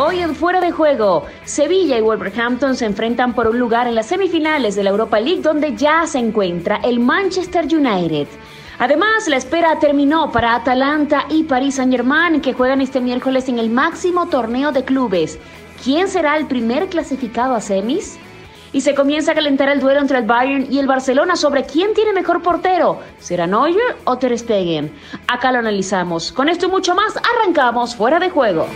Hoy en Fuera de Juego, Sevilla y Wolverhampton se enfrentan por un lugar en las semifinales de la Europa League donde ya se encuentra el Manchester United. Además, la espera terminó para Atalanta y Paris Saint-Germain que juegan este miércoles en el máximo torneo de clubes. ¿Quién será el primer clasificado a semis? Y se comienza a calentar el duelo entre el Bayern y el Barcelona sobre quién tiene mejor portero. ¿Será Neuer o Ter Stegen? Acá lo analizamos. Con esto y mucho más, arrancamos fuera de juego.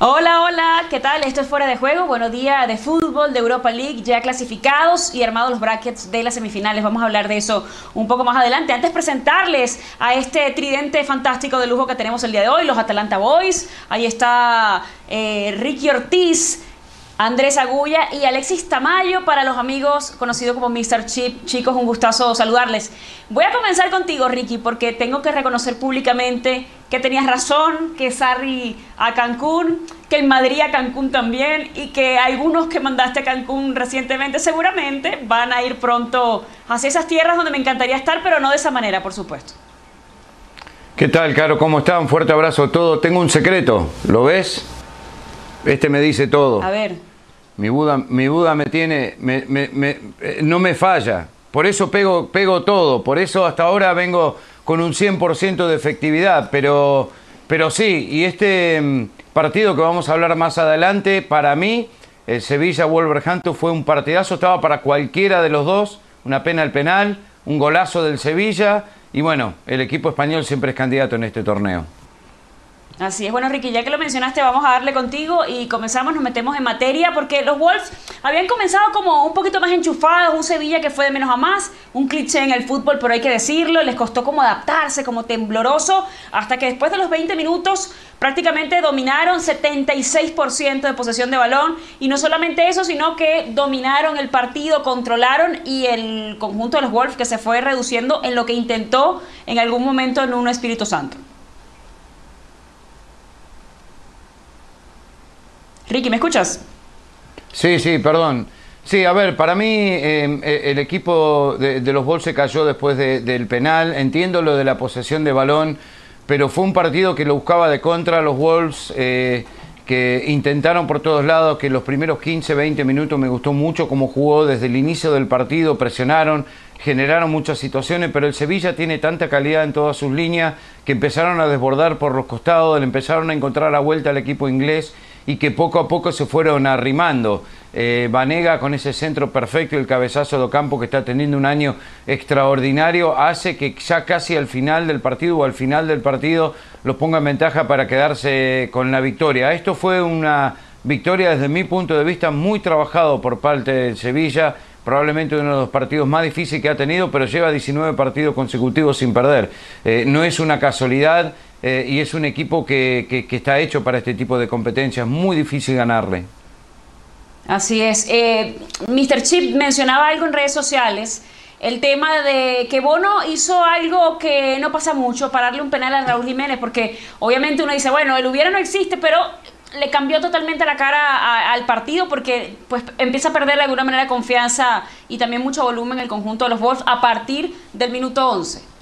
Hola, hola, ¿qué tal? Esto es Fuera de Juego, buenos días de fútbol, de Europa League, ya clasificados y armados los brackets de las semifinales. Vamos a hablar de eso un poco más adelante. Antes presentarles a este tridente fantástico de lujo que tenemos el día de hoy, los Atalanta Boys. Ahí está eh, Ricky Ortiz, Andrés Agulla y Alexis Tamayo para los amigos conocidos como Mr. Chip. Chicos, un gustazo saludarles. Voy a comenzar contigo, Ricky, porque tengo que reconocer públicamente que tenías razón, que Sarri a Cancún, que el Madrid a Cancún también y que algunos que mandaste a Cancún recientemente seguramente van a ir pronto hacia esas tierras donde me encantaría estar, pero no de esa manera, por supuesto. ¿Qué tal, Caro? ¿Cómo están? Fuerte abrazo a todos. Tengo un secreto, ¿lo ves? Este me dice todo. A ver. Mi Buda, mi Buda me tiene, eh, no me falla. Por eso pego, pego todo. Por eso hasta ahora vengo con un 100% de efectividad. Pero, pero sí, y este mm, partido que vamos a hablar más adelante, para mí, el Sevilla-Wolverhampton fue un partidazo. Estaba para cualquiera de los dos. Una pena el penal, un golazo del Sevilla. Y bueno, el equipo español siempre es candidato en este torneo. Así es, bueno Ricky, ya que lo mencionaste, vamos a darle contigo y comenzamos, nos metemos en materia, porque los Wolves habían comenzado como un poquito más enchufados, un Sevilla que fue de menos a más, un cliché en el fútbol, pero hay que decirlo, les costó como adaptarse, como tembloroso, hasta que después de los 20 minutos prácticamente dominaron 76% de posesión de balón, y no solamente eso, sino que dominaron el partido, controlaron, y el conjunto de los Wolves que se fue reduciendo en lo que intentó en algún momento en un Espíritu Santo. Ricky, ¿me escuchas? Sí, sí, perdón. Sí, a ver, para mí em, e, el equipo de, los Bulls se cayó después del penal. Entiendo lo de la posesión de balón, pero fue un partido que lo buscaba de contra. Los Wolves eh, que intentaron por todos lados, que los primeros 15, 20 minutos me gustó mucho cómo jugó desde el inicio del partido, presionaron, generaron muchas situaciones, pero el Sevilla tiene tanta calidad en todas sus líneas que empezaron a desbordar por los costados, le empezaron a encontrar la vuelta al equipo inglés y que poco a poco se fueron arrimando. Eh, Vanega con ese centro perfecto y el cabezazo de campo que está teniendo un año extraordinario hace que ya casi al final del partido o al final del partido los ponga en ventaja para quedarse con la victoria. Esto fue una victoria desde mi punto de vista muy trabajado por parte de Sevilla probablemente uno de los partidos más difíciles que ha tenido, pero lleva 19 partidos consecutivos sin perder. Eh, no es una casualidad eh, y es un equipo que, está hecho para este tipo de competencias, muy difícil ganarle. Así es. Eh, Mr. Chip mencionaba algo en redes sociales, el tema de que Bono hizo algo que no pasa mucho, pararle un penal a Raúl Jiménez, porque obviamente uno dice, bueno, el hubiera no existe, pero le cambió totalmente la cara al partido porque pues empieza a perder de alguna manera confianza y también mucho volumen el conjunto de los Wolves a partir del minuto 11.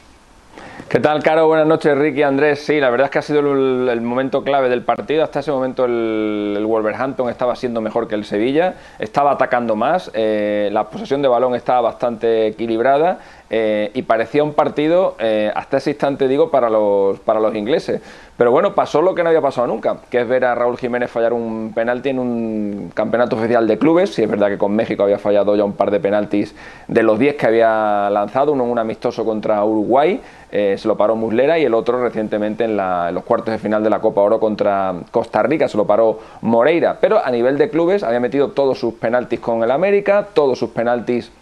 ¿Qué tal, Caro? Buenas noches, Ricky, Andrés. Sí, la verdad es que ha sido el, momento clave del partido. Hasta ese momento el, Wolverhampton estaba siendo mejor que el Sevilla, estaba atacando más, eh, la posesión de balón estaba bastante equilibrada eh, y parecía un partido, eh, hasta ese instante digo, para los, para los ingleses. Pero bueno, pasó lo que no había pasado nunca, que es ver a Raúl Jiménez fallar un penalti en un campeonato oficial de clubes. Si es verdad que con México había fallado ya un par de penaltis de los 10 que había lanzado, uno en un amistoso contra Uruguay, eh, se lo paró Muslera y el otro recientemente en, en, los cuartos de final de la Copa Oro contra Costa Rica, se lo paró Moreira. Pero a nivel de clubes había metido todos sus penaltis con el América, todos sus penaltis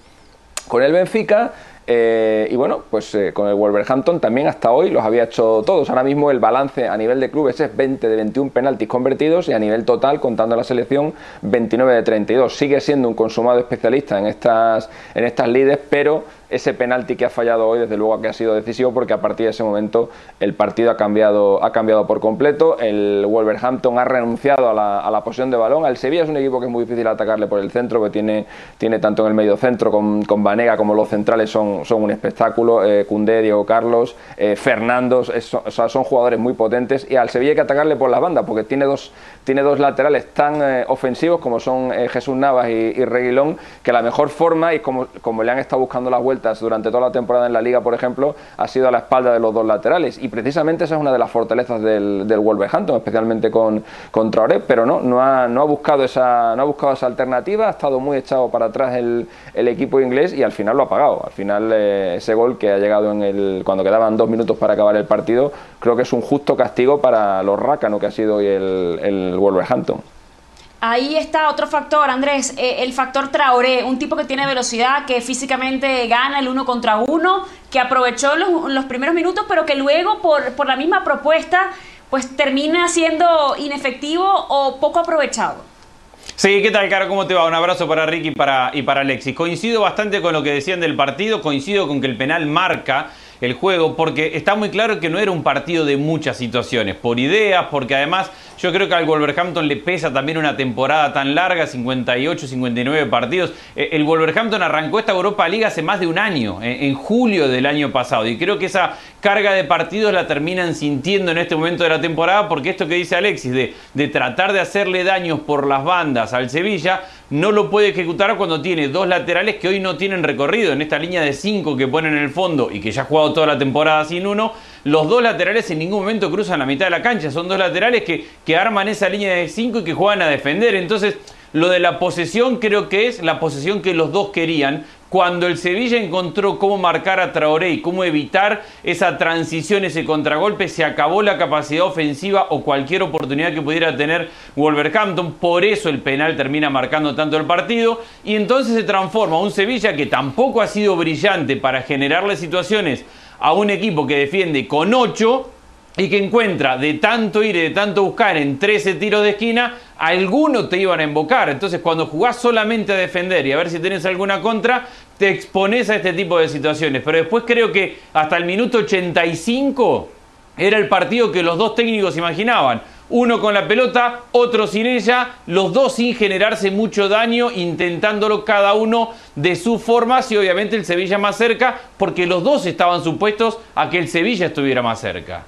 con el Benfica eh, y bueno, pues eh, con el Wolverhampton también hasta hoy los había hecho todos. Ahora mismo el balance a nivel de clubes es 20 de 21 penaltis convertidos y a nivel total, contando la selección, 29 de 32. Sigue siendo un consumado especialista en estas, en estas lides, pero ese penalti que ha fallado hoy, desde luego que ha sido decisivo, porque a partir de ese momento el partido ha cambiado, ha cambiado por completo. El Wolverhampton ha renunciado a la, a posición de balón. El Sevilla es un equipo que es muy difícil atacarle por el centro, que tiene, tiene tanto en el medio centro con, con Vanega como los centrales son, son un espectáculo. Eh, Diego Carlos, eh, Fernando, son jugadores muy potentes. Y al Sevilla hay que atacarle por las bandas, porque tiene dos, tiene dos laterales tan eh, ofensivos como son eh, Jesús Navas y, y, Reguilón, que la mejor forma, y como, como le han estado buscando las vueltas durante toda la temporada en la liga, por ejemplo, ha sido a la espalda de los dos laterales. Y precisamente esa es una de las fortalezas del, del Wolverhampton, especialmente con, con Traoré, pero no, no ha, no ha, buscado esa, no ha buscado esa alternativa, ha estado muy echado para atrás el, el equipo inglés y al final lo ha pagado. Al final eh, ese gol que ha llegado en el, cuando quedaban dos minutos para acabar el partido, creo que es un justo castigo para los rácanos que ha sido hoy el, el Wolverhampton. Ahí está otro factor, Andrés, eh, el factor Traoré, un tipo que tiene velocidad, que físicamente gana el uno contra uno, que aprovechó los, los primeros minutos, pero que luego por, por, la misma propuesta, pues termina siendo inefectivo o poco aprovechado. Sí, ¿qué tal, Caro? ¿Cómo te va? Un abrazo para Ricky y para, y para Alexis. Coincido bastante con lo que decían del partido, coincido con que el penal marca el juego, porque está muy claro que no era un partido de muchas situaciones, por ideas, porque además yo creo que al Wolverhampton le pesa también una temporada tan larga, 58, 59 partidos. Eh, el Wolverhampton arrancó esta Europa League hace más de un año, en julio del año pasado, y creo que esa carga de partidos la terminan sintiendo en este momento de la temporada, porque esto que dice Alexis, de, de tratar de hacerle daños por las bandas al Sevilla, no lo puede ejecutar cuando tiene dos laterales que hoy no tienen recorrido. En esta línea de cinco que ponen en el fondo y que ya ha jugado toda la temporada sin uno, los dos laterales en ningún momento cruzan la mitad de la cancha. Son dos laterales que, que arman esa línea de cinco y que juegan a defender. Entonces, lo de la posesión creo que es la posesión que los dos querían. Cuando el Sevilla encontró cómo marcar a Traoré y cómo evitar esa transición, ese contragolpe, se acabó la capacidad ofensiva o cualquier oportunidad que pudiera tener Wolverhampton. Por eso el penal termina marcando tanto el partido. Y entonces se transforma un Sevilla que tampoco ha sido brillante para generarle situaciones a un equipo que defiende con 8 y que encuentra de tanto ir y de tanto buscar en 13 tiros de esquina, algunos te iban a embocar. Entonces, cuando jugás solamente a defender y a ver si tenés alguna contra, te expones a este tipo de situaciones. Pero después creo que hasta el minuto 85 era el partido que los dos técnicos imaginaban. Uno con la pelota, otro sin ella, los dos sin generarse mucho daño, intentándolo cada uno de sus formas y obviamente el Sevilla más cerca, porque los dos estaban supuestos a que el Sevilla estuviera más cerca.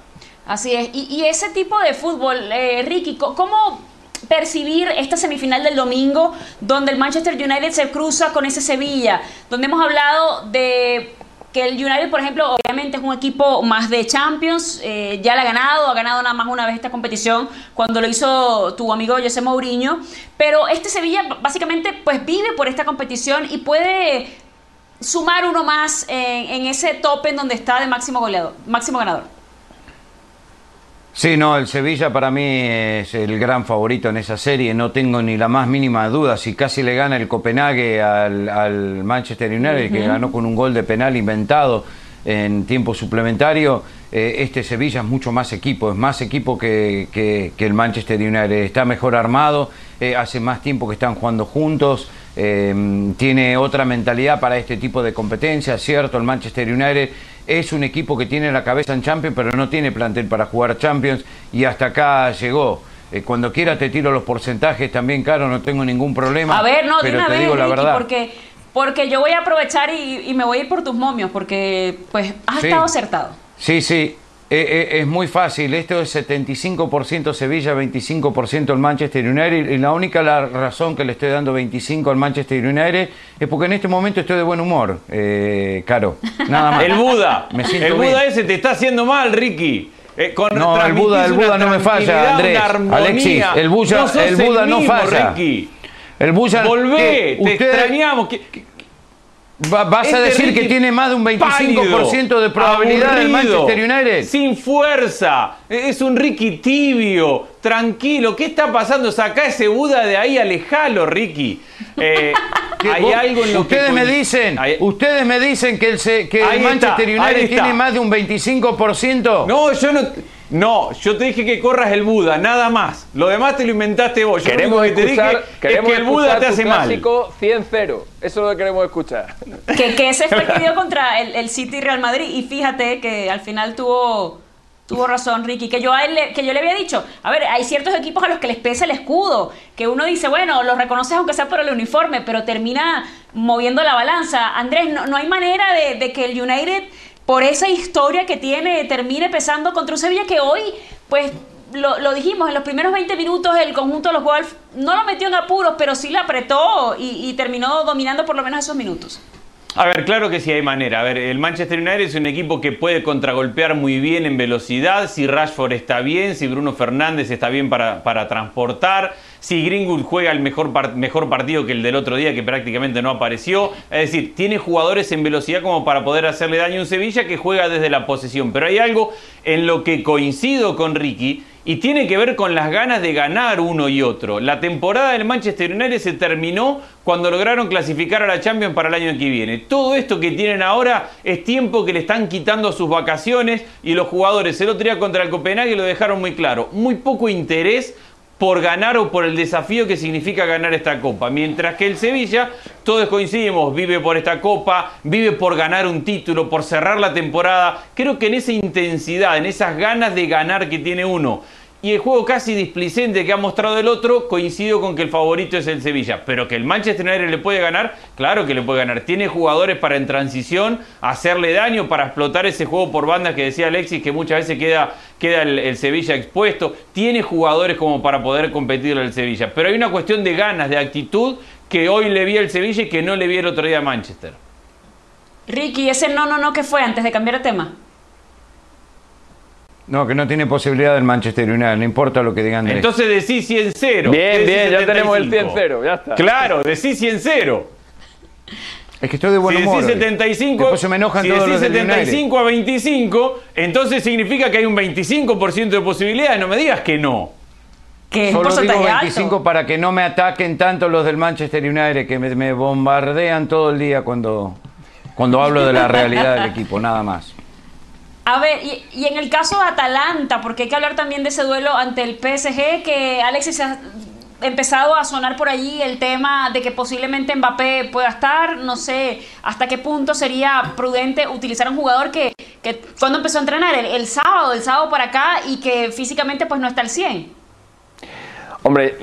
Así es. Y, ese tipo de fútbol, eh, Ricky, ¿cómo percibir esta semifinal del domingo donde el Manchester United se cruza con ese Sevilla? Donde hemos hablado de que el United, por ejemplo, obviamente es un equipo más de Champions, eh, ya la ha ganado, ha ganado nada más una vez esta competición cuando lo hizo tu amigo José Mourinho, pero este Sevilla básicamente pues vive por esta competición y puede sumar uno más en, en ese tope en donde está de máximo goleador, máximo ganador. Sí, no, el Sevilla para mí es el gran favorito en esa serie, no tengo ni la más mínima duda. Si casi le gana el Copenhague al, al Manchester United, uh -huh. que ganó con un gol de penal inventado en tiempo suplementario, eh, este Sevilla es mucho más equipo, es más equipo que, que, que el Manchester United. Está mejor armado, eh, hace más tiempo que están jugando juntos, eh, tiene otra mentalidad para este tipo de competencias, ¿cierto? El Manchester United es un equipo que tiene la cabeza en Champions, pero no tiene plantel para jugar Champions y hasta acá llegó. Eh, cuando quiera te tiro los porcentajes también, Caro, no tengo ningún problema. A ver, no, pero de una te vez, digo la Ricky, verdad. porque, porque yo voy a aprovechar y, y, me voy a ir por tus momios, porque pues has Sí. estado acertado. Sí, sí. Eh, eh, es muy fácil, esto es 75% Sevilla, 25% el Manchester United y la única la razón que le estoy dando 25 al Manchester United es porque en este momento estoy de buen humor, eh, Caro, nada más. El Buda, Me el Buda bien. ese te está haciendo mal, Ricky. Eh, con No, el Buda, el Buda no me falla, Andrés. Alexis, el Buda, No el Buda no mismo, falla. Ricky. El Bulla, Volvé, que te usted- extrañamos. Va- ¿Vas a Este decir que tiene más de un 25% de probabilidad del aburrido, Manchester United? Sin fuerza. Es un Ricky tibio, tranquilo. ¿Qué está pasando? Saca ese Buda de ahí, alejalo, Ricky. Eh, Que hay vos- algo en lo que ustedes me coin- dicen, Hay- ustedes me dicen que el, que Manchester United tiene más de un 25%. No, yo no. No, yo te dije que corras el Buda, nada más. Lo demás te lo inventaste vos. Yo queremos que te dije es que el Buda te hace mal. 100-0. Eso es lo que queremos escuchar. Que, que ese fue el que dio contra el, el City Real Madrid. Y fíjate que al final tuvo Tuvo razón, Ricky, que yo, le, que yo le había dicho, a ver, hay ciertos equipos a los que les pesa el escudo, que uno dice, bueno, los reconoces aunque sea por el uniforme, pero termina moviendo la balanza. Andrés, no, no hay manera de, que el United, por esa historia que tiene, termine pesando contra un Sevilla que hoy, pues lo, dijimos, en los primeros 20 minutos el conjunto de los Wolves no lo metió en apuros, pero sí la apretó y, y terminó dominando por lo menos esos minutos. A ver, claro que sí hay manera. A ver, el Manchester United es un equipo que puede contragolpear muy bien en velocidad, si Rashford está bien, si Bruno Fernández está bien para, para transportar, si Greenwood juega el mejor, mejor partido que el del otro día, que prácticamente no apareció. Es decir, tiene jugadores en velocidad como para poder hacerle daño a un Sevilla que juega desde la posesión. Pero hay algo en lo que coincido con Ricky y tiene que ver con las ganas de ganar uno y otro. La temporada del Manchester United se terminó cuando lograron clasificar a la Champions para el año que viene. Todo esto que tienen ahora es tiempo que le están quitando sus vacaciones y los jugadores el otro día contra el Copenhague lo dejaron muy claro. Muy poco interés por ganar o por el desafío que significa ganar esta copa. Mientras que el Sevilla, todos coincidimos, vive por esta copa, vive por ganar un título, por cerrar la temporada. Creo que en esa intensidad, en esas ganas de ganar que tiene uno, y el juego casi displicente que ha mostrado el otro, coincido con que el favorito es el Sevilla. Pero que el Manchester United le puede ganar, claro que le puede ganar. Tiene jugadores para en transición hacerle daño, para explotar ese juego por bandas que decía Alexis, que muchas veces queda, queda el, Sevilla expuesto. Tiene jugadores como para poder competirle al Sevilla. Pero hay una cuestión de ganas, de actitud, que hoy le vi al Sevilla y que no le vi el otro día a Manchester. Ricky, ese no, no, no, ¿qué fue antes de cambiar de tema? No, que no tiene posibilidad del Manchester United, no importa lo que digan de Entonces decís 100 0. Bien, bien, ya tenemos el 100 0, ya está. Claro, decís 100 0. Es que estoy de buen si humor. Decís 75, se me enojan si todos decís los 75 a 25, entonces significa que hay un 25% de posibilidades. No me digas que no. Que Solo digo 25 para que no me ataquen tanto los del Manchester United, que me, me bombardean todo el día cuando, cuando hablo de la realidad del equipo, nada más. A ver, y, en el caso de Atalanta, porque hay que hablar también de ese duelo ante el PSG, que Alexis ha empezado a sonar por allí el tema de que posiblemente Mbappé pueda estar, no sé hasta qué punto sería prudente utilizar un jugador que, que cuando empezó a entrenar, el, sábado, el sábado para acá, y que físicamente pues no está al 100. Hombre,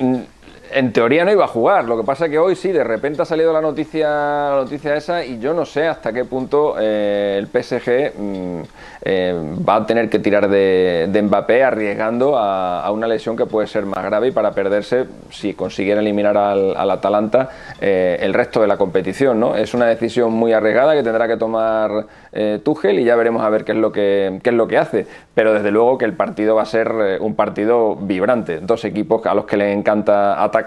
en teoría no iba a jugar. Lo que pasa es que hoy sí, de repente ha salido la noticia, la noticia esa y yo no sé hasta qué punto eh, el PSG mm, eh, va a tener que tirar de, Mbappé arriesgando a, una lesión que puede ser más grave y para perderse, si consiguiera eliminar al, Atalanta, eh, el resto de la competición. ¿no? Es una decisión muy arriesgada que tendrá que tomar Tuchel y ya veremos a ver qué es lo que qué es lo que hace. Pero desde luego que el partido va a ser un partido vibrante. Dos equipos a los que les encanta atacar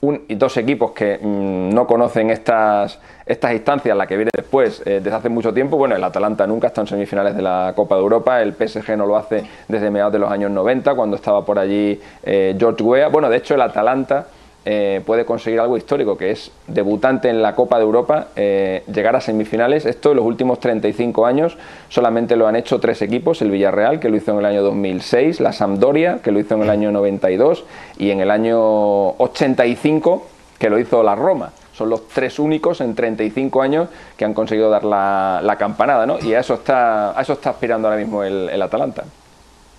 un, y dos equipos que mm, no conocen estas, estas instancias, la que viene después, eh, desde hace mucho tiempo. Bueno, el Atalanta nunca está en semifinales de la Copa de Europa, el PSG no lo hace desde mediados de los años 90, cuando estaba por allí eh, George Weah. Bueno, de hecho, el Atalanta eh, puede conseguir algo histórico, que es debutante en la Copa de Europa, eh, llegar a semifinales. Esto en los últimos 35 años solamente lo han hecho tres equipos, el Villarreal, que lo hizo en el año 2006, la Sampdoria, que lo hizo en el año 92, y en el año 85, que lo hizo la Roma. Son los tres únicos en 35 años que han conseguido dar la, campanada, ¿no? Y a eso está, a eso está aspirando ahora mismo el Atalanta.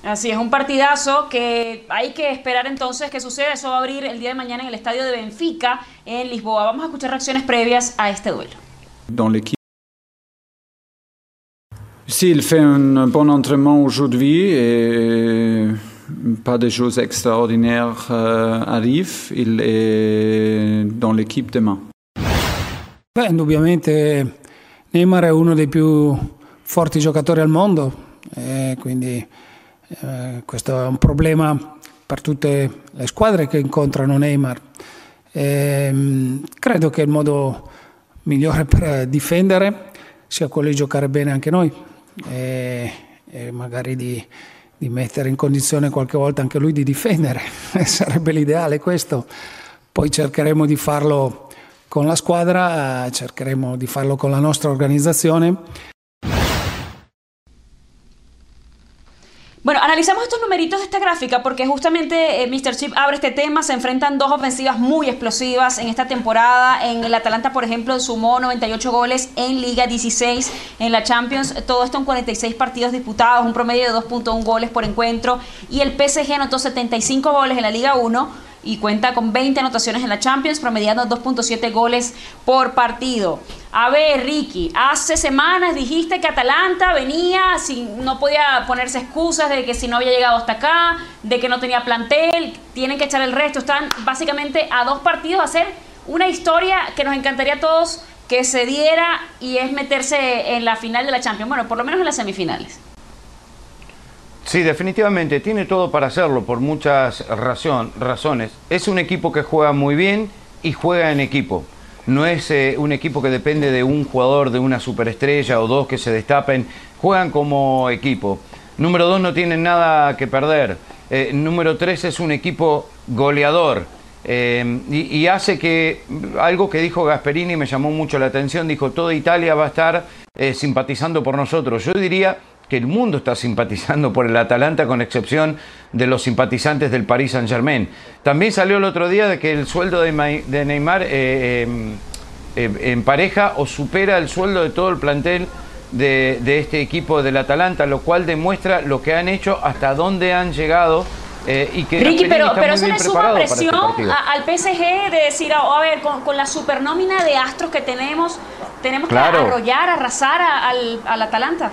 Así es, un partidazo que hay que esperar entonces que suceda. Eso va a abrir el día de mañana en el estadio de Benfica en Lisboa. Vamos a escuchar reacciones previas a este duelo. Dans. Si, il fait un bon entraînement aujourd'hui et pas de choses extraordinaires euh, arrivent. Il est dans l'équipe demain. Beh, indubbiamente Neymar è uno dei più forti giocatori al mondo, e quindi Eh, questo è un problema per tutte le squadre che incontrano Neymar. Eh, credo che il modo migliore per difendere sia quello di giocare bene anche noi e, e magari di, di, mettere in condizione qualche volta anche lui di difendere. Sarebbe l'ideale questo. Poi cercheremo di farlo con la squadra, cercheremo di farlo con la nostra organizzazione Bueno, analizamos estos numeritos de esta gráfica porque justamente eh, Mr. Chip abre este tema. Se enfrentan dos ofensivas muy explosivas en esta temporada. En el Atalanta, por ejemplo, sumó 98 goles en Liga 16. En la Champions, todo esto en 46 partidos disputados, un promedio de 2.1 goles por encuentro. Y el PSG anotó 75 goles en la Liga 1 y cuenta con 20 anotaciones en la Champions, promediando 2.7 goles por partido. A ver, Ricky, hace semanas dijiste que Atalanta venía, si no podía ponerse excusas de que si no había llegado hasta acá, de que no tenía plantel, tienen que echar el resto. Están básicamente a dos partidos a hacer una historia que nos encantaría a todos que se diera y es meterse en la final de la Champions, bueno, por lo menos en las semifinales. Sí, definitivamente, tiene todo para hacerlo por muchas razones. Es un equipo que juega muy bien y juega en equipo. No es eh, un equipo que depende de un jugador, de una superestrella o dos que se destapen. Juegan como equipo. Número dos, no tienen nada que perder. Eh, número tres, es un equipo goleador. Eh, y, y, hace que algo que dijo Gasperini me llamó mucho la atención. Dijo, toda Italia va a estar simpatizando por nosotros. Yo diría que el mundo está simpatizando por el Atalanta con excepción de los simpatizantes del Paris Saint Germain. También salió el otro día de que el sueldo de, Neymar eh, em, em, en pareja o supera el sueldo de todo el plantel de, este equipo del Atalanta, lo cual demuestra lo que han hecho, hasta dónde han llegado. Eh, y que Ricky, pero, pero eso le suma este presión al PSG de decir, a ver, con, la supernómina de astros que tenemos, tenemos que arrollar, arrasar al, al Atalanta.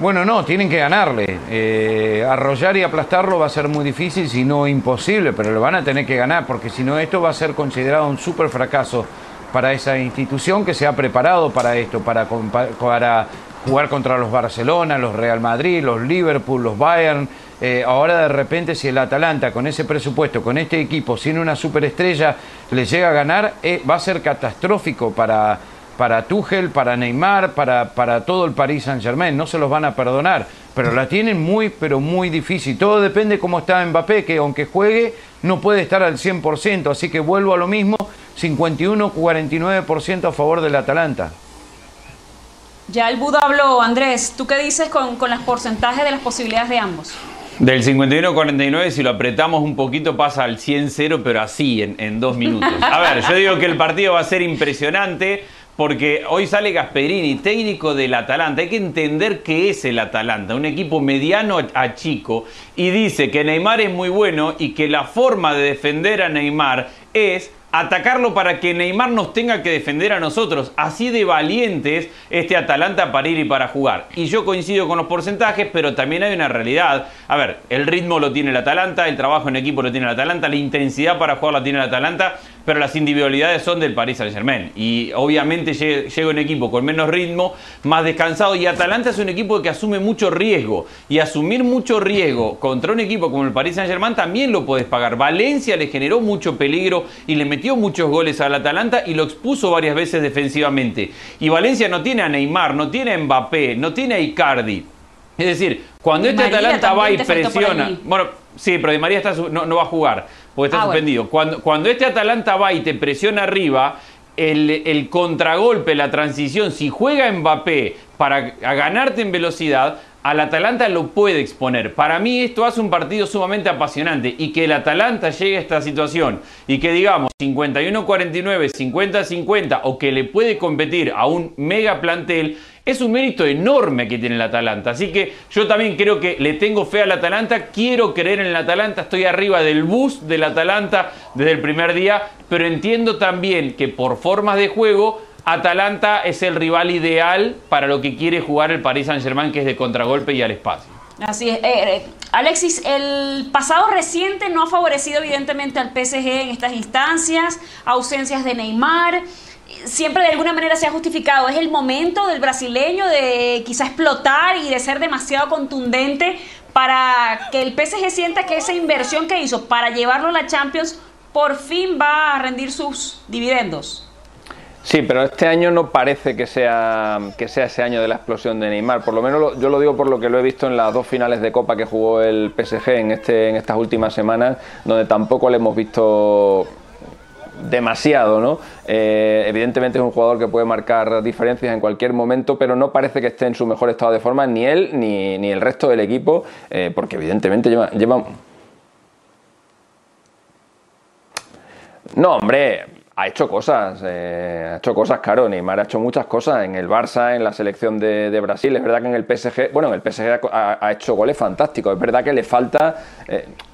Bueno, no, tienen que ganarle. Eh, arrollar y aplastarlo va a ser muy difícil, si no imposible, pero lo van a tener que ganar, porque si no esto va a ser considerado un súper fracaso para esa institución que se ha preparado para esto, para, para jugar contra los Barcelona, los Real Madrid, los Liverpool, los Bayern. Eh, ahora de repente si el Atalanta con ese presupuesto, con este equipo, sin una superestrella, le llega a ganar, eh, va a ser catastrófico para para Tuchel, para Neymar, para, para todo el Paris Saint Germain. No se los van a perdonar, pero la tienen muy, pero muy difícil. Todo depende cómo está Mbappé, que aunque juegue, no puede estar al 100%. Así que vuelvo a lo mismo, 51-49% a favor del Atalanta. Ya el Buda habló, Andrés. ¿Tú qué dices con, con los porcentajes de las posibilidades de ambos? Del 51-49, si lo apretamos un poquito, pasa al 100-0, pero así, en, en dos minutos. A ver, yo digo que el partido va a ser impresionante porque hoy sale Gasperini, técnico del Atalanta. Hay que entender qué es el Atalanta, un equipo mediano a chico, y dice que Neymar es muy bueno y que la forma de defender a Neymar es atacarlo para que Neymar nos tenga que defender a nosotros. Así de valientes este Atalanta para ir y para jugar. Y yo coincido con los porcentajes, pero también hay una realidad. A ver, el ritmo lo tiene el Atalanta, el trabajo en equipo lo tiene el Atalanta, la intensidad para jugar la tiene el Atalanta, pero las individualidades son del Paris Saint Germain. Y obviamente llega un equipo con menos ritmo, más descansado. Y Atalanta es un equipo que asume mucho riesgo. Y asumir mucho riesgo contra un equipo como el Paris Saint Germain también lo puedes pagar. Valencia le generó mucho peligro y le metió muchos goles al Atalanta y lo expuso varias veces defensivamente. Y Valencia no tiene a Neymar, no tiene a Mbappé, no tiene a Icardi. Es decir, cuando este Atalanta va y presiona. Bueno, sí, pero Di María está, no, va a jugar porque está ah, suspendido. Cuando, cuando este Atalanta va y te presiona arriba, el, el, contragolpe, la transición, si juega Mbappé para ganarte en velocidad, al Atalanta lo puede exponer. Para mí esto hace un partido sumamente apasionante y que el Atalanta llegue a esta situación y que digamos 51-49, 50-50 o que le puede competir a un mega plantel es un mérito enorme que tiene el Atalanta. Así que yo también creo que le tengo fe al Atalanta, quiero creer en el Atalanta, estoy arriba del bus del Atalanta desde el primer día, pero entiendo también que por formas de juego Atalanta es el rival ideal para lo que quiere jugar el Paris Saint-Germain, que es de contragolpe y al espacio. Así es. Eh, eh, Alexis, el pasado reciente no ha favorecido evidentemente al PSG en estas instancias, ausencias de Neymar. Siempre de alguna manera se ha justificado. Es el momento del brasileño de quizá explotar y de ser demasiado contundente para que el PSG sienta que esa inversión que hizo para llevarlo a la Champions por fin va a rendir sus dividendos. Sí, pero este año no parece que sea, que sea ese año de la explosión de Neymar. Por lo menos yo lo digo por lo que lo he visto en las dos finales de Copa que jugó el PSG en, este, en estas últimas semanas, donde tampoco le hemos visto demasiado, ¿no? Eh, evidentemente es un jugador que puede marcar diferencias en cualquier momento, pero no parece que esté en su mejor estado de forma ni él ni, ni el resto del equipo, eh, porque evidentemente lleva, lleva... No, hombre, ha hecho cosas, eh, ha hecho cosas, claro. Neymar ha hecho muchas cosas en el Barça, en la selección de, Brasil. Es verdad que en el PSG, bueno, en el PSG ha, hecho goles fantásticos. Es verdad que le falta.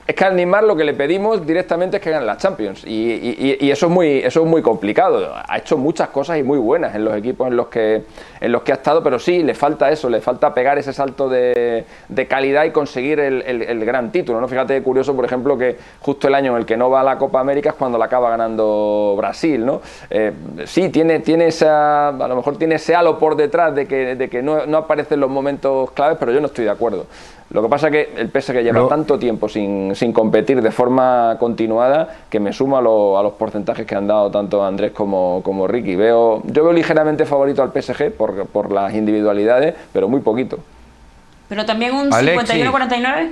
Es que al Neymar lo que le pedimos directamente es que gane la Champions. Y, eso, es muy, eso es muy complicado. Ha hecho muchas cosas y muy buenas en los equipos en los que, en los que ha estado, pero sí, le falta eso, le falta pegar ese salto de, calidad y conseguir el, gran título. ¿no? Fíjate, curioso, por ejemplo, que justo el año en el que no va a la Copa América es cuando la acaba ganando Brasil. ¿no? Eh, sí, tiene, tiene esa, a lo mejor tiene ese halo por detrás de que, de que no, no aparecen los momentos claves, pero yo no estoy de acuerdo. Lo que pasa es que el PSG lleva tanto tiempo sin, competir de forma continuada que me sumo a, los porcentajes que han dado tanto Andrés como, como Ricky. Veo, yo veo ligeramente favorito al PSG por, por las individualidades, pero muy poquito. ¿Pero también un 51-49?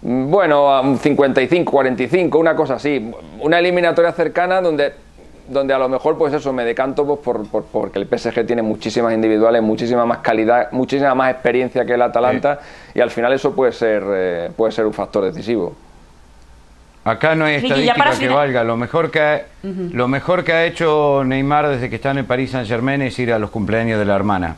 Bueno, un 55-45, una cosa así. Una eliminatoria cercana donde donde a lo mejor pues eso me decanto pues por, porque el PSG tiene muchísimas individuales, muchísima más calidad, muchísima más experiencia que el Atalanta y al final eso puede ser eh, puede ser un factor decisivo. Acá no hay estadística que valga. Lo mejor que, ha, lo mejor que ha hecho Neymar desde que está en el Paris Saint Germain es ir a los cumpleaños de la hermana.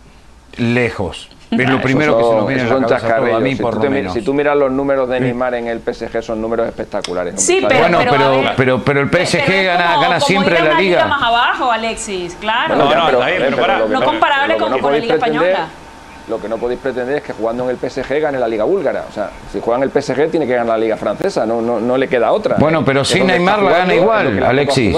Lejos. Es lo primero que se nos viene a la cabeza a mí, si por tú menos. Si tú miras los números de Neymar en el PSG, son números espectaculares. Sí, pero, bueno, pero, pero, pero, el PSG gana, gana siempre la liga. más abajo, Alexis, claro. no, no, pero, no comparable con, la liga española. Lo que no podéis pretender es que jugando en el PSG gane la liga búlgara. O sea, si juega en el PSG tiene que ganar la liga francesa, no, no, no le queda otra. Bueno, pero sin Neymar la gana igual, Alexis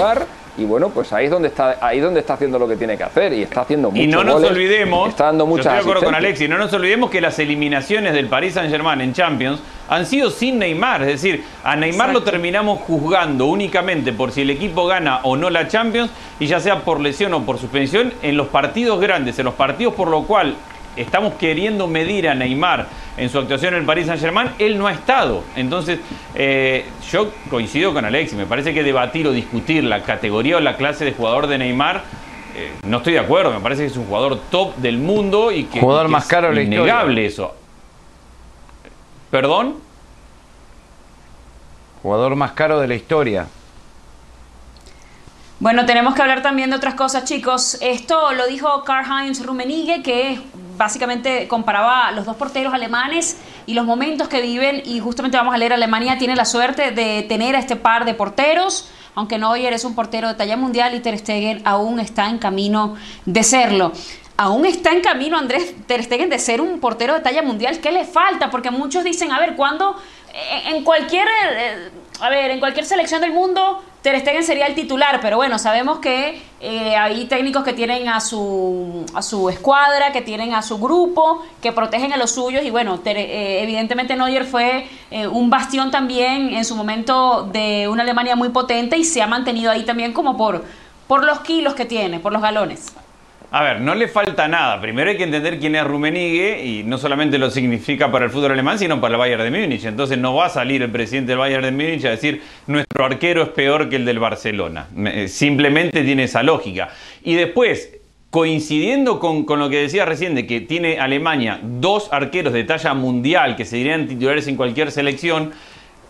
y bueno, pues ahí es donde está, ahí donde está haciendo lo que tiene que hacer y está haciendo mucho. Y no nos olvidemos, está dando muchas yo estoy de acuerdo con Alexis, no nos olvidemos que las eliminaciones del Paris Saint-Germain en Champions han sido sin Neymar, es decir, a Neymar lo terminamos juzgando únicamente por si el equipo gana o no la Champions y ya sea por lesión o por suspensión en los partidos grandes, en los partidos por lo cual estamos queriendo medir a Neymar en su actuación en el Paris Saint Germain, él no ha estado. Entonces, eh, yo coincido con Alexis, me parece que debatir o discutir la categoría o la clase de jugador de Neymar, eh, no estoy de acuerdo, me parece que es un jugador top del mundo y que, jugador más caro es innegable eso. ¿Perdón? Jugador más caro de la historia. Bueno, tenemos que hablar también de otras cosas, chicos. Esto lo dijo Karl-Heinz Rummenigge, que básicamente comparaba los dos porteros alemanes y los momentos que viven. Y justamente vamos a leer, Alemania tiene la suerte de tener a este par de porteros. Aunque Neuer es un portero de talla mundial y Ter Stegen aún está en camino de serlo aún está en camino Andrés Ter Stegen de ser un portero de talla mundial. ¿Qué le falta? Porque muchos dicen, a ver, ¿cuándo en cualquier, eh, a ver, en cualquier selección del mundo Ter Stegen sería el titular, pero bueno, sabemos que eh, hay técnicos que tienen a su, a su escuadra, que tienen a su grupo, que protegen a los suyos y bueno, eh, evidentemente Neuer fue un bastión también en su momento de una Alemania muy potente y se ha mantenido ahí también como por, por los kilos que tiene, por los galones. A ver, no le falta nada. Primero hay que entender quién es Rummenigge y no solamente lo significa para el fútbol alemán, sino para el Bayern de Múnich. Entonces no va a salir el presidente del Bayern de Múnich a decir nuestro arquero es peor que el del Barcelona. Eh, simplemente tiene esa lógica. Y después, coincidiendo con, con, lo que decía recién de que tiene Alemania dos arqueros de talla mundial que serían titulares en cualquier selección,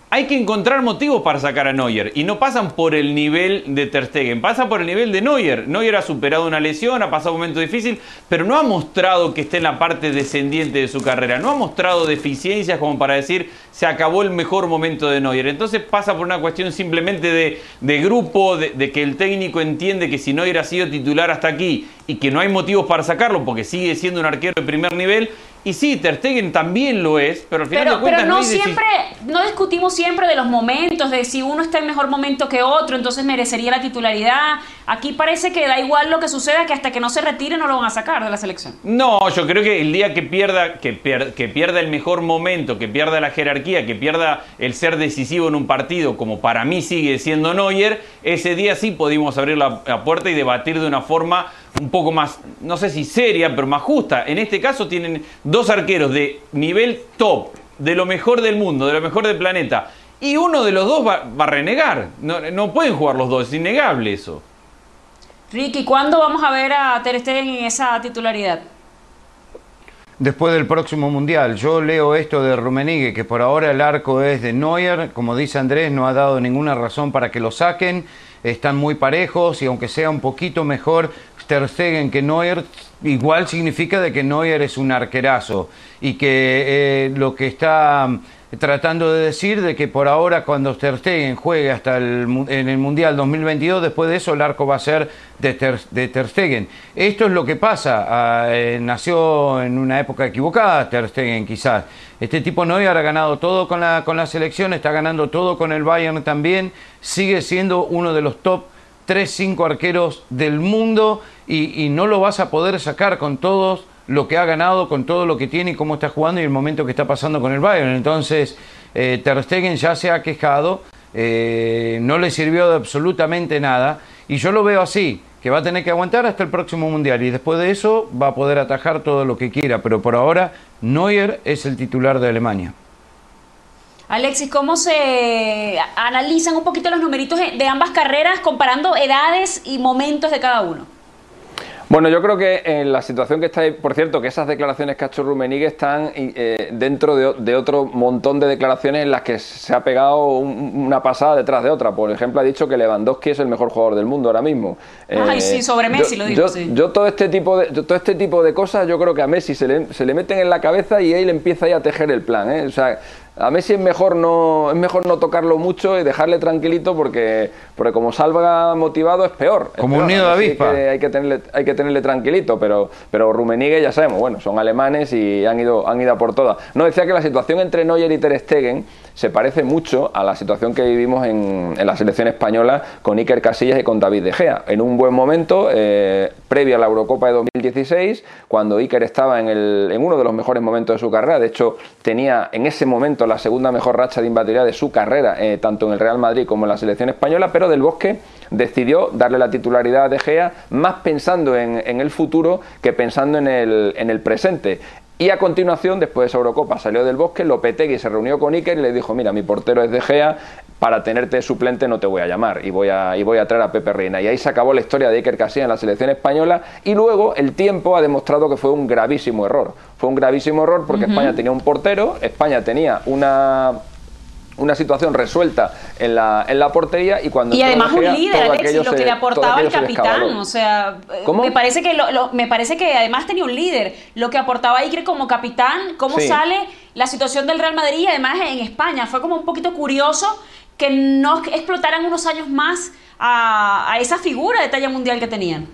hay que encontrar motivos para sacar a Neuer y no pasan por el nivel de Ter Stegen, pasa por el nivel de Neuer. Neuer ha superado una lesión, ha pasado un momento difícil, pero no ha mostrado que esté en la parte descendiente de su carrera, no ha mostrado deficiencias como para decir se acabó el mejor momento de Neuer. Entonces pasa por una cuestión simplemente de, grupo, de, de, que el técnico entiende que si Neuer ha sido titular hasta aquí y que no hay motivos para sacarlo porque sigue siendo un arquero de primer nivel, y sí, Ter Stegen también lo es, pero al final pero, de cuentas pero no, siempre, no discutimos siempre de los momentos, de si uno está en mejor momento que otro, entonces merecería la titularidad. Aquí parece que da igual lo que suceda, que hasta que no se retire no lo van a sacar de la selección. No, yo creo que el día que pierda, que, que pierda el mejor momento, que pierda la jerarquía, que pierda el ser decisivo en un partido, como para mí sigue siendo Neuer, ese día sí pudimos abrir la puerta y debatir de una forma un poco más, no sé si seria, pero más justa. En este caso tienen dos arqueros de nivel top, de lo mejor del mundo, de lo mejor del planeta. y uno de los dos va, a renegar. No, no, pueden jugar los dos, es innegable eso. Ricky, ¿cuándo vamos a ver a Ter Stegen en esa titularidad? Después del próximo Mundial. Yo leo esto de Rumenigue, que por ahora el arco es de Neuer. Como dice Andrés, no ha dado ninguna razón para que lo saquen. Están muy parejos y aunque sea un poquito mejor Ter que Neuer, igual significa de que Neuer es un arquerazo y que eh, lo que está tratando de decir de que por ahora cuando Ter Stegen juegue hasta el, en el Mundial 2022, después de eso el arco va a ser de Ter, Stegen. Esto es lo que pasa, ah, eh, nació en una época equivocada Ter Stegen quizás. Este tipo no ha ganado todo con la, con la selección, está ganando todo con el Bayern también, sigue siendo uno de los top 3-5 arqueros del mundo y no lo vas a poder sacar con todos lo que ha ganado, con todo lo que tiene y cómo está jugando y el momento que está pasando con el Bayern. Entonces, eh, Ter Stegen ya se ha quejado, eh, no le sirvió de absolutamente nada y yo lo veo así, que va a tener que aguantar hasta el próximo Mundial y después de eso va a poder atajar todo lo que quiera, pero por ahora Neuer es el titular de Alemania. Alexis, ¿cómo se analizan un poquito los numeritos de ambas carreras comparando edades y momentos de cada uno? Bueno, yo creo que en la situación que está ahí, por cierto, que esas declaraciones que ha hecho Rumenigue están eh, dentro de, otro montón de declaraciones en las que se ha pegado una pasada detrás de otra. Por ejemplo, ha dicho que Lewandowski es el mejor jugador del mundo ahora mismo. Ay, sí, sobre Messi lo digo, yo, sí. Yo todo este, tipo de, todo este tipo de cosas, yo creo que a Messi se le, se le meten en la cabeza y él empieza ahí a tejer el plan. ¿eh? O sea, a Messi es mejor no es mejor no tocarlo mucho y dejarle tranquilito porque porque como salga motivado es peor. como un nido de avispa. Hay que, tenerle hay que tenerle tranquilito, pero pero Rumenigue ya sabemos, bueno, son alemanes y han ido han ido a por todas. No decía que la situación entre Neuer y Ter Stegen se parece mucho a la situación que vivimos en, en la selección española con Iker Casillas y con David De Gea. En un buen momento, eh, previo a la Eurocopa de 2016, cuando Iker estaba en, uno de los mejores momentos de su carrera, de hecho tenía en ese momento la segunda mejor racha de imbatibilidad de su carrera, eh, tanto en el Real Madrid como en la selección española, pero Del Bosque decidió darle la titularidad a De Gea más pensando en, el futuro que pensando en el presente. Y a continuación, después de esa Eurocopa, salió del bosque, Lopetegui se reunió con Iker y le dijo, mira, mi portero es De Gea, para tenerte suplente no te voy a llamar y voy a, y voy a traer a Pepe Reina. Y ahí se acabó la historia de Iker Casillas en la selección española y luego el tiempo ha demostrado que fue un gravísimo error. Fue un gravísimo error porque España tenía un portero, España tenía una una situación resuelta en la, en la portería y cuando y además un líder Alexis lo que le aportaba el capitán o sea me parece que lo, me parece que además tenía un líder. Lo que aportaba Iker como capitán cómo sale la situación del Real Madrid y además en España. Fue como un poquito curioso que no explotaran unos años más a, a esa figura de talla mundial que tenían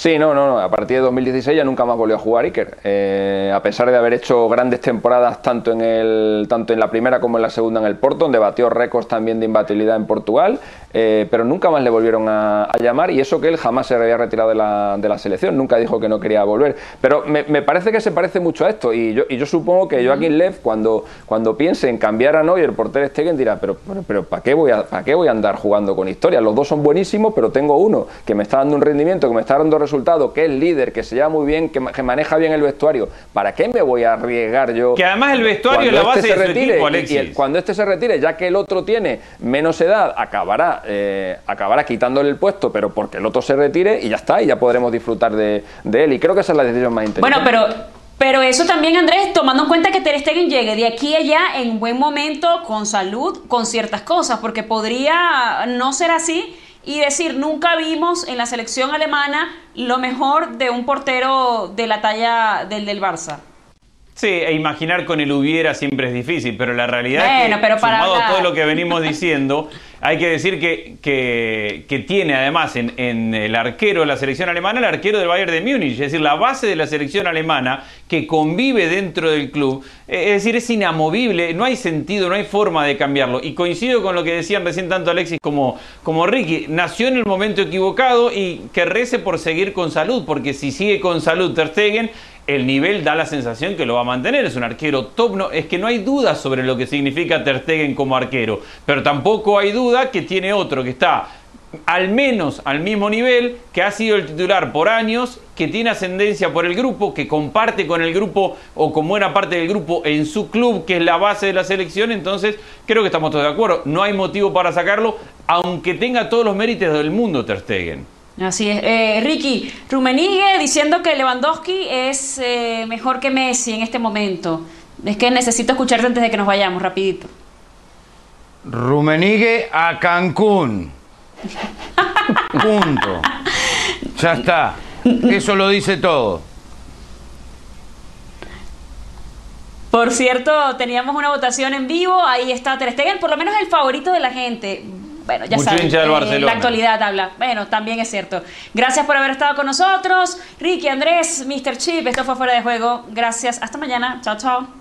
Sí, no, no, a partir de 2016 ya nunca más volvió a jugar Iker. Eh, a pesar de haber hecho grandes temporadas tanto en, el, tanto en la primera como en la segunda en el Porto, donde batió récords también de imbatibilidad en Portugal, eh, pero nunca más le volvieron a, llamar y eso que él jamás se había retirado de la, de la selección, nunca dijo que no quería volver. Pero me, parece que se parece mucho a esto y yo, y yo supongo que Joaquín Lev cuando, cuando piense en cambiar a Neuer por Ter Stegen dirá, pero, pero, pero ¿para qué, voy a, ¿para qué voy a andar jugando con historia? Los dos son buenísimos, pero tengo uno que me está dando un rendimiento, que me está dando resultado, que es líder, que se lleva muy bien, que, maneja bien el vestuario. ¿Para qué me voy a arriesgar yo? Que además el vestuario es la base este se retire, Y, cuando este se retire, ya que el otro tiene menos edad, acabará, eh, acabará quitándole el puesto, pero porque el otro se retire y ya está, y ya podremos disfrutar de, él. Y creo que esa es la decisión más inteligente. Bueno, pero pero eso también, Andrés, tomando en cuenta que Ter Stegen llegue de aquí a allá en buen momento, con salud, con ciertas cosas, porque podría no ser así y decir, nunca vimos en la selección alemana lo mejor de un portero de la talla del del Barça. Sí, e imaginar con el hubiera siempre es difícil, pero la realidad es que, pero para sumado todo lo que venimos diciendo, hay que decir que, que, tiene además en, el arquero de la selección alemana el arquero del Bayern de Múnich, es decir, la base de la selección alemana que convive dentro del club, eh, es decir, es inamovible, no hay sentido, no hay forma de cambiarlo. Y coincido con lo que decían recién tanto Alexis como, como Ricky, nació en el momento equivocado y que rece por seguir con salud, porque si sigue con salud Ter Stegen, el nivel da la sensación que lo va a mantener. Es un arquero top. No, es que no hay duda sobre lo que significa Ter Stegen como arquero. Pero tampoco hay duda que tiene otro que está al menos al mismo nivel, que ha sido el titular por años, que tiene ascendencia por el grupo, que comparte con el grupo o con buena parte del grupo en su club, que es la base de la selección, entonces creo que estamos todos de acuerdo. No hay motivo para sacarlo, aunque tenga todos los méritos del mundo Ter Stegen. Así es. Eh, Ricky, Rumenigue diciendo que Lewandowski es eh, mejor que Messi en este momento. Es que necesito escucharte antes de que nos vayamos, rapidito. Rumenigue a Cancún. Punto. Ya está. Eso lo dice todo. Por cierto, teníamos una votación en vivo, ahí está Ter Stegen, por lo menos el favorito de la gente. Bueno, ya Mucho saben, del eh, Barcelona. la actualidad habla. Bueno, también es cierto. Gracias por haber estado con nosotros. Ricky, Andrés, Mr. Chip, esto fue Fuera de Juego. Gracias, hasta mañana. Chao, chao.